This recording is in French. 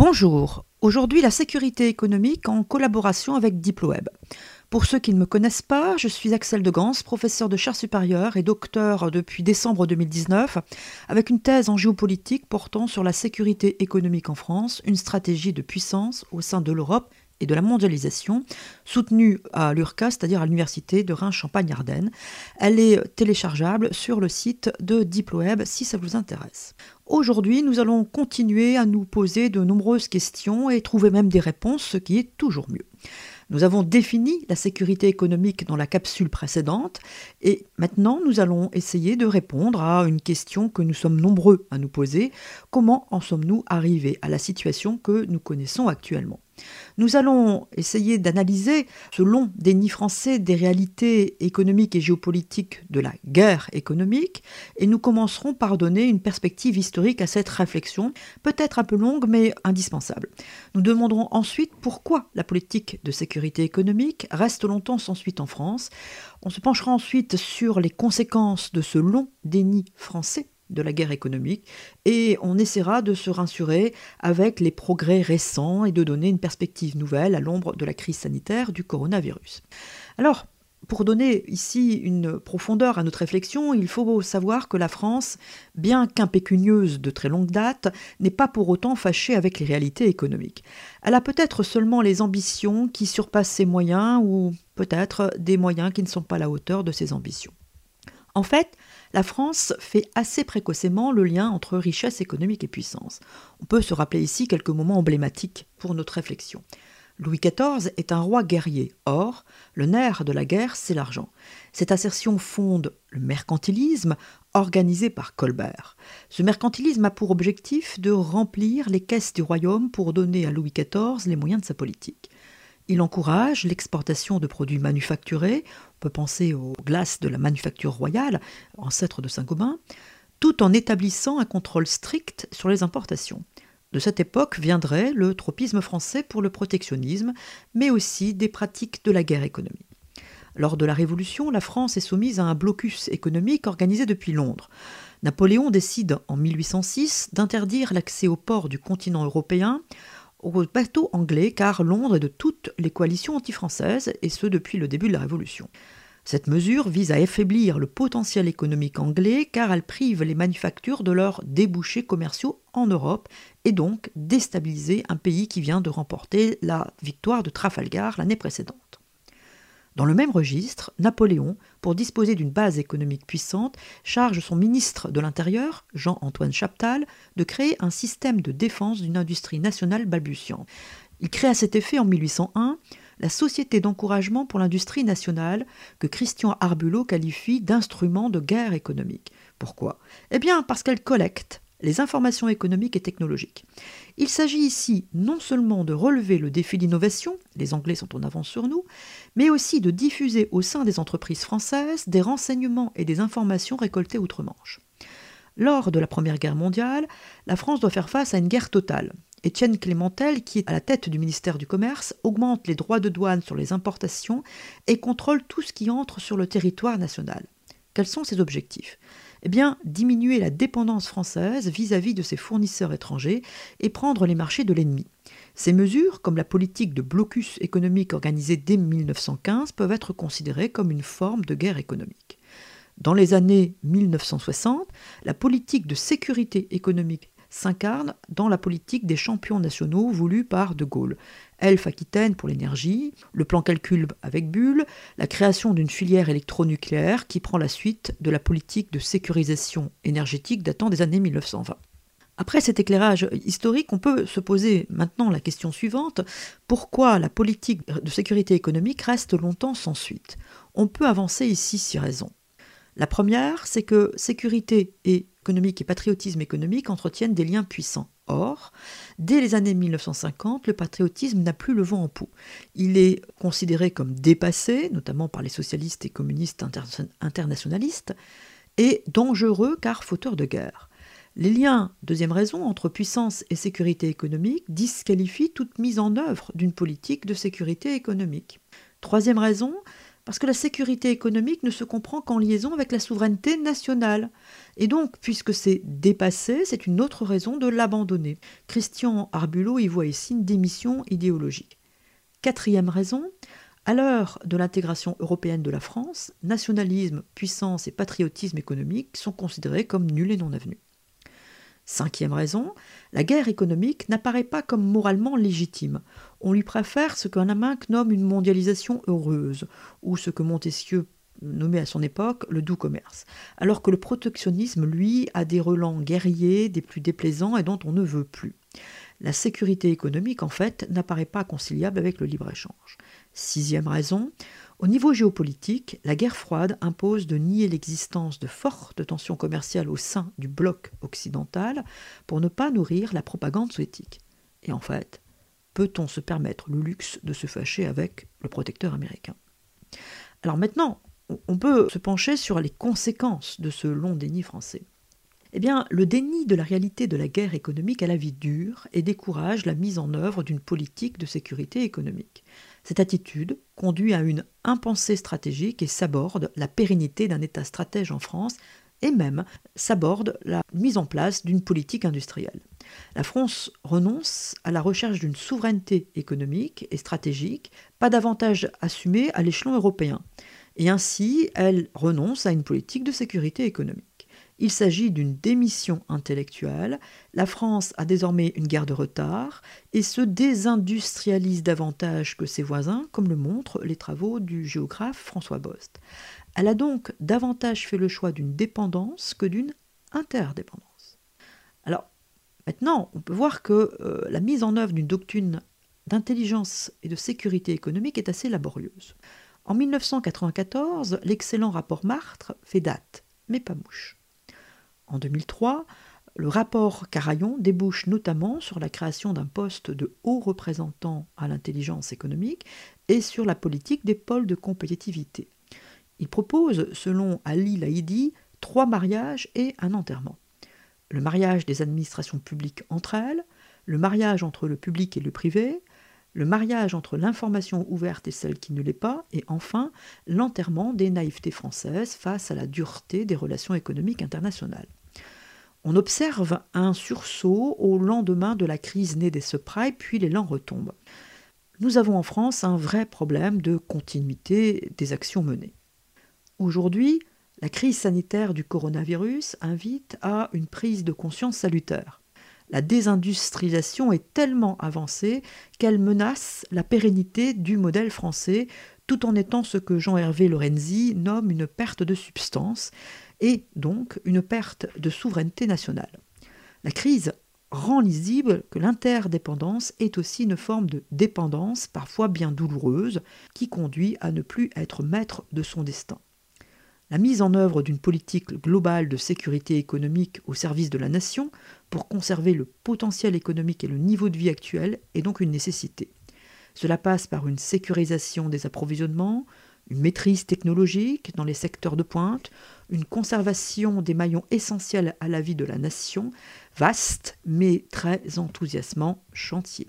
Bonjour, aujourd'hui la sécurité économique en collaboration avec Diploweb. Pour ceux qui ne me connaissent pas, je suis Axel de Gans, professeur de chaire supérieure et docteur depuis décembre 2019, avec une thèse en géopolitique portant sur la sécurité économique en France, une stratégie de puissance au sein de l'Europe et de la mondialisation, soutenue à l'URCA, c'est-à-dire à, l'Université de Reims-Champagne-Ardenne. Elle est téléchargeable sur le site de Diploweb si ça vous intéresse. Aujourd'hui, nous allons continuer à nous poser de nombreuses questions et trouver même des réponses, ce qui est toujours mieux. Nous avons défini la sécurité économique dans la capsule précédente et maintenant nous allons essayer de répondre à une question que nous sommes nombreux à nous poser. Comment en sommes-nous arrivés à la situation que nous connaissons actuellement? Nous allons essayer d'analyser, ce long déni français des réalités économiques et géopolitiques de la guerre économique, et nous commencerons par donner une perspective historique à cette réflexion, peut-être un peu longue mais indispensable. Nous demanderons ensuite pourquoi la politique de sécurité économique reste longtemps sans suite en France. On se penchera ensuite sur les conséquences de ce long déni français de la guerre économique et on essaiera de se rassurer avec les progrès récents et de donner une perspective nouvelle à l'ombre de la crise sanitaire du coronavirus. Alors, pour donner ici une profondeur à notre réflexion, il faut savoir que la France, bien qu'impécunieuse de très longue date, n'est pas pour autant fâchée avec les réalités économiques. Elle a peut-être seulement les ambitions qui surpassent ses moyens ou peut-être des moyens qui ne sont pas à la hauteur de ses ambitions. En fait, la France fait assez précocement le lien entre richesse économique et puissance. On peut se rappeler ici quelques moments emblématiques pour notre réflexion. Louis XIV est un roi guerrier. Or, le nerf de la guerre, c'est l'argent. Cette assertion fonde le mercantilisme organisé par Colbert. Ce mercantilisme a pour objectif de remplir les caisses du royaume pour donner à Louis XIV les moyens de sa politique. Il encourage l'exportation de produits manufacturés, on peut penser aux glaces de la manufacture royale, ancêtre de Saint-Gobain, tout en établissant un contrôle strict sur les importations. De cette époque viendrait le tropisme français pour le protectionnisme, mais aussi des pratiques de la guerre économique. Lors de la Révolution, la France est soumise à un blocus économique organisé depuis Londres. Napoléon décide en 1806 d'interdire l'accès aux ports du continent européen aux bateaux anglais car Londres est de toutes les coalitions anti-françaises, et ce depuis le début de la Révolution. Cette mesure vise à affaiblir le potentiel économique anglais car elle prive les manufactures de leurs débouchés commerciaux en Europe et donc déstabiliser un pays qui vient de remporter la victoire de Trafalgar l'année précédente. Dans le même registre, Napoléon, pour disposer d'une base économique puissante, charge son ministre de l'Intérieur, Jean-Antoine Chaptal, de créer un système de défense d'une industrie nationale balbutiante. Il crée à cet effet en 1801 la Société d'encouragement pour l'industrie nationale, que Christian Arbulot qualifie d'instrument de guerre économique. Pourquoi? Eh bien parce qu'elle collecte, les informations économiques et technologiques. Il s'agit ici non seulement de relever le défi d'innovation, les Anglais sont en avance sur nous, mais aussi de diffuser au sein des entreprises françaises des renseignements et des informations récoltées outre-Manche. Lors de la Première Guerre mondiale, la France doit faire face à une guerre totale. Étienne Clémentel, qui est à la tête du ministère du Commerce, augmente les droits de douane sur les importations et contrôle tout ce qui entre sur le territoire national. Quels sont ses objectifs? Eh bien, diminuer la dépendance française vis-à-vis de ses fournisseurs étrangers et prendre les marchés de l'ennemi. Ces mesures, comme la politique de blocus économique organisée dès 1915, peuvent être considérées comme une forme de guerre économique. Dans les années 1960, la politique de sécurité économique s'incarne dans la politique des champions nationaux voulus par De Gaulle. Elf Aquitaine pour l'énergie, le plan calcul avec Bulle, la création d'une filière électronucléaire qui prend la suite de la politique de sécurisation énergétique datant des années 1920. Après cet éclairage historique, on peut se poser maintenant la question suivante, pourquoi la politique de sécurité économique reste longtemps sans suite? On peut avancer ici six raisons. La première, c'est que sécurité économique et patriotisme économique entretiennent des liens puissants. Or, dès les années 1950, le patriotisme n'a plus le vent en pouls. Il est considéré comme dépassé, notamment par les socialistes et communistes internationalistes, et dangereux car fauteur de guerre. Les liens, deuxième raison, entre puissance et sécurité économique disqualifient toute mise en œuvre d'une politique de sécurité économique. Troisième raison, Parce que la sécurité économique ne se comprend qu'en liaison avec la souveraineté nationale. Et donc, puisque c'est dépassé, c'est une autre raison de l'abandonner. Christian Arbulot y voit ici une démission idéologique. Quatrième raison, à l'heure de l'intégration européenne de la France, nationalisme, puissance et patriotisme économique sont considérés comme nuls et non avenus. Cinquième raison, la guerre économique n'apparaît pas comme moralement légitime. On lui préfère ce qu'un Lamarck nomme une mondialisation heureuse, ou ce que Montesquieu nommait à son époque le doux commerce, alors que le protectionnisme, lui, a des relents guerriers, des plus déplaisants et dont on ne veut plus. La sécurité économique, en fait, n'apparaît pas conciliable avec le libre-échange. Sixième raison, au niveau géopolitique, la guerre froide impose de nier l'existence de fortes tensions commerciales au sein du bloc occidental pour ne pas nourrir la propagande soviétique. Et en fait, peut-on se permettre le luxe de se fâcher avec le protecteur américain? Alors maintenant, on peut se pencher sur les conséquences de ce long déni français. Eh bien, le déni de la réalité de la guerre économique à la vie dure et décourage la mise en œuvre d'une politique de sécurité économique. Cette attitude conduit à une impensée stratégique et s'aborde la pérennité d'un État stratège en France et même s'aborde la mise en place d'une politique industrielle. La France renonce à la recherche d'une souveraineté économique et stratégique, pas davantage assumée à l'échelon européen, et ainsi elle renonce à une politique de sécurité économique. Il s'agit d'une démission intellectuelle. La France a désormais une guerre de retard et se désindustrialise davantage que ses voisins, comme le montrent les travaux du géographe François Bost. Elle a donc davantage fait le choix d'une dépendance que d'une interdépendance. Alors, maintenant, on peut voir que euh, la mise en œuvre d'une doctrine d'intelligence et de sécurité économique est assez laborieuse. En 1994, l'excellent rapport Martre fait date, mais pas mouche. En 2003, le rapport Carayon débouche notamment sur la création d'un poste de haut représentant à l'intelligence économique et sur la politique des pôles de compétitivité. Il propose, selon Ali Laïdi, trois mariages et un enterrement. Le mariage des administrations publiques entre elles, le mariage entre le public et le privé, le mariage entre l'information ouverte et celle qui ne l'est pas, et enfin l'enterrement des naïvetés françaises face à la dureté des relations économiques internationales. On observe un sursaut au lendemain de la crise née des subprimes, puis l'élan retombe. Nous avons en France un vrai problème de continuité des actions menées. Aujourd'hui, la crise sanitaire du coronavirus invite à une prise de conscience salutaire. La désindustrialisation est tellement avancée qu'elle menace la pérennité du modèle français, tout en étant ce que Jean-Hervé Lorenzi nomme une perte de substance, et donc une perte de souveraineté nationale. La crise rend lisible que l'interdépendance est aussi une forme de dépendance, parfois bien douloureuse, qui conduit à ne plus être maître de son destin. La mise en œuvre d'une politique globale de sécurité économique au service de la nation pour conserver le potentiel économique et le niveau de vie actuel est donc une nécessité. Cela passe par une sécurisation des approvisionnements, une maîtrise technologique dans les secteurs de pointe, une conservation des maillons essentiels à la vie de la nation, vaste mais très enthousiasmant chantier.